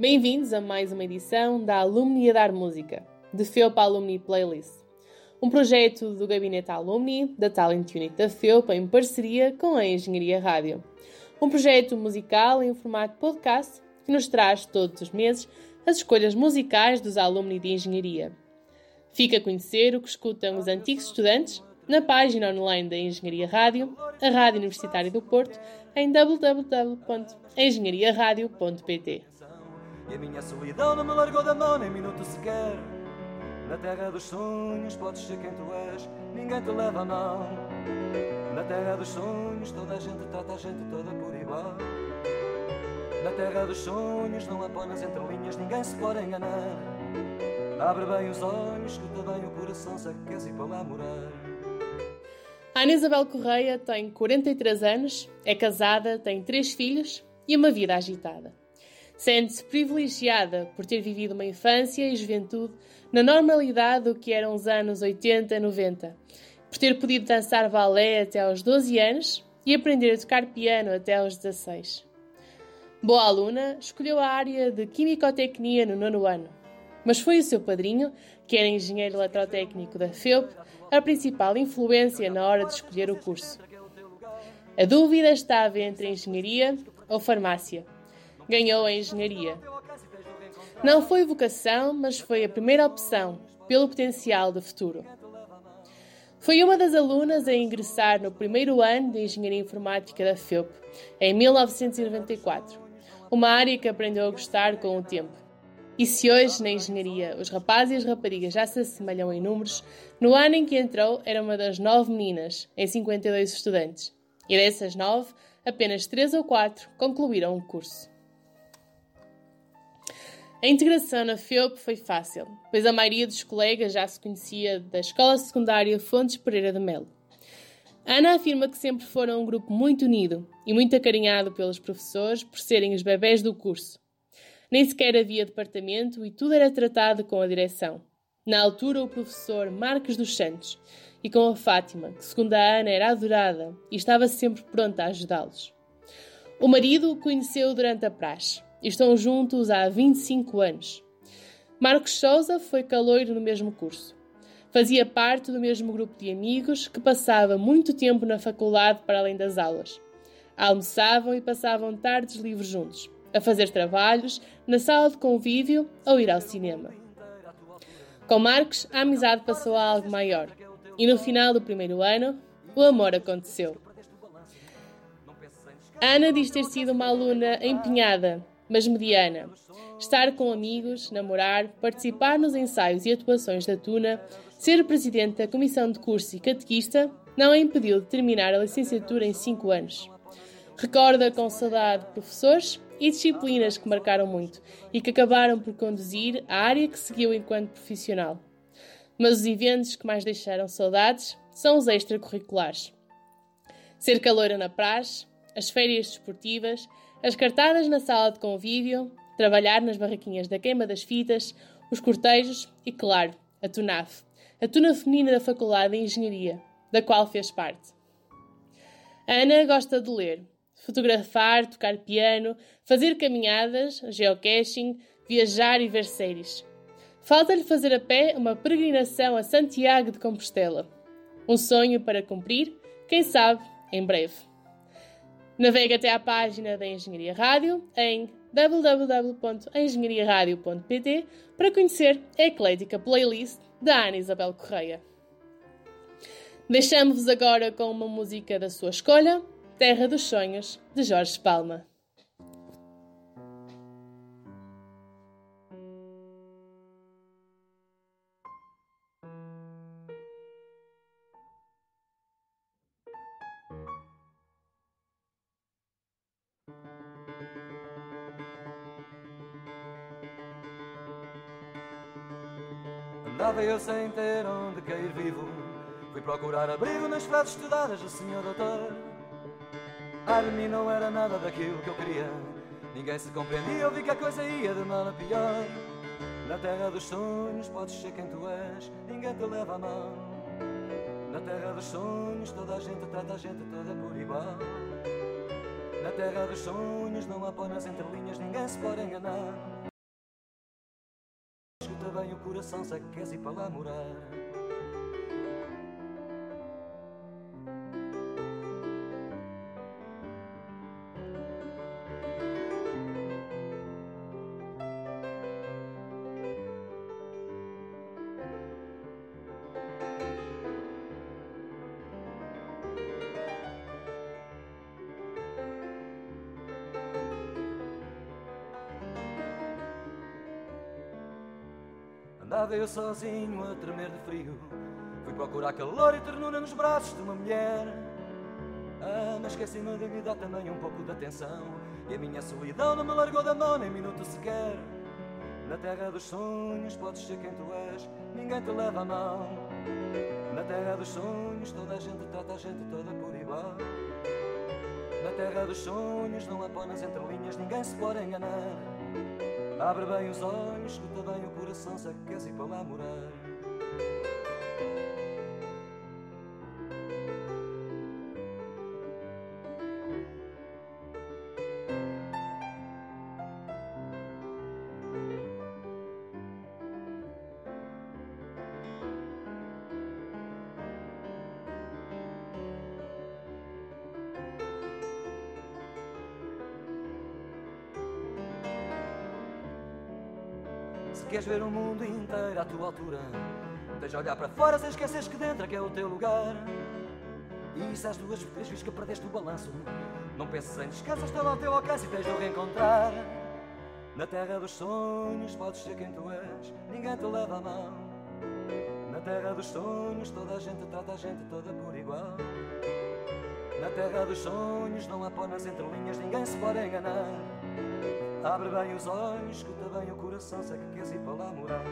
Bem-vindos a mais uma edição da Alumni a Dar Música, de FEUP Alumni Playlist, um projeto do Gabinete Alumni da Talent Unit da FEUP em parceria com a Engenharia Rádio. Um projeto musical em formato podcast que nos traz todos os meses as escolhas musicais dos alumni de Engenharia. Fica a conhecer o que escutam os antigos estudantes na página online da Engenharia Rádio, a Rádio Universitária do Porto, em www.engenhariaradio.pt. E a minha solidão não me largou da mão nem minuto sequer. Na terra dos sonhos podes ser quem tu és, ninguém te leva a mão. Na terra dos sonhos toda a gente trata a gente toda por igual. Na terra dos sonhos não há nas entrelinhas, ninguém se pode enganar. Abre bem os olhos, escuta bem o coração, se queres ir para lá morar. Ana Isabel Correia tem 43 anos, é casada, tem três filhos e uma vida agitada. Sente-se privilegiada por ter vivido uma infância e juventude na normalidade do que eram os anos 80 90, por ter podido dançar balé até aos 12 anos e aprender a tocar piano até aos 16. Boa aluna, escolheu a área de Quimicotecnia no nono ano, mas foi o seu padrinho, que era engenheiro eletrotécnico da FEUP, a principal influência na hora de escolher o curso. A dúvida estava entre engenharia ou farmácia ganhou a engenharia. Não foi vocação, mas foi a primeira opção, pelo potencial de futuro. Foi uma das alunas a ingressar no primeiro ano de Engenharia Informática da FEUP, em 1994, uma área que aprendeu a gostar com o tempo. E se hoje, na engenharia, os rapazes e as raparigas já se assemelham em números, no ano em que entrou era uma das nove meninas, em 52 estudantes. E dessas nove, apenas três ou quatro concluíram o curso. A integração na FEUP foi fácil, pois a maioria dos colegas já se conhecia da Escola Secundária Fontes Pereira de Melo. Ana afirma que sempre foram um grupo muito unido e muito acarinhado pelos professores por serem os bebés do curso. Nem sequer havia departamento e tudo era tratado com a direção. Na altura, o professor Marcos dos Santos e com a Fátima, que, segundo a Ana, era adorada e estava sempre pronta a ajudá-los. O marido o conheceu durante a praxe e estão juntos há 25 anos. Marcos Souza foi caloiro no mesmo curso. Fazia parte do mesmo grupo de amigos que passava muito tempo na faculdade para além das aulas. Almoçavam e passavam tardes livres juntos, a fazer trabalhos, na sala de convívio ou ir ao cinema. Com Marcos, a amizade passou a algo maior e no final do primeiro ano, o amor aconteceu. Ana diz ter sido uma aluna empenhada mas mediana. Estar com amigos, namorar, participar nos ensaios e atuações da Tuna, ser presidente da comissão de curso e catequista, não a impediu de terminar a licenciatura em 5 anos. Recorda com saudade professores e disciplinas que marcaram muito e que acabaram por conduzir à área que seguiu enquanto profissional. Mas os eventos que mais deixaram saudades são os extracurriculares. Ser caloira na praxe, as férias desportivas, as cartadas na sala de convívio, trabalhar nas barraquinhas da queima das fitas, os cortejos e, claro, a TUNAF, a tuna feminina da Faculdade de Engenharia, da qual fez parte. A Ana gosta de ler, fotografar, tocar piano, fazer caminhadas, geocaching, viajar e ver séries. Falta-lhe fazer a pé uma peregrinação a Santiago de Compostela. Um sonho para cumprir, quem sabe, em breve. Navegue até à página da Engenharia Rádio em www.engenhariaradio.pt para conhecer a eclética playlist da Ana Isabel Correia. Deixamos-vos agora com uma música da sua escolha, Terra dos Sonhos, de Jorge Palma. Andava eu sem ter onde cair vivo. Fui procurar abrigo nas frases estudadas do senhor doutor. Ai não era nada daquilo que eu queria. Ninguém se compreendia, eu vi que a coisa ia de mal a pior. Na terra dos sonhos podes ser quem tu és Ninguém te leva a mão Na terra dos sonhos toda a gente trata a gente toda por igual. Na terra dos sonhos não há pó nas entrelinhas Ninguém se pode enganar o coração, se ir para lá morar. Andava eu sozinho a tremer de frio. Fui procurar calor e ternura nos braços de uma mulher. Ah, mas esqueci-me de lhe dar também um pouco de atenção. E a minha solidão não me largou da mão nem minuto sequer. Na terra dos sonhos podes ser quem tu és Ninguém te leva a mão. Na terra dos sonhos toda a gente trata a gente toda por igual. Na terra dos sonhos não há pó nas entrelinhas Ninguém se pode enganar Abre bem os olhos, escuta bem o coração, se ir para lá morar. Queres ver o mundo inteiro à tua altura, tens de olhar para fora sem esqueceres que dentro é que é o teu lugar. E se às duas vezes que perdeste o balanço, não penses em descanso, está lá ao teu alcance e tens de o reencontrar. Na terra dos sonhos podes ser quem tu és, ninguém te leva a mão. Na terra dos sonhos toda a gente trata a gente toda por igual. Na terra dos sonhos não há pó nas entrelinhas, ninguém se pode enganar. Abre bem os olhos, escuta bem o coração, se é que queres ir para lá morar.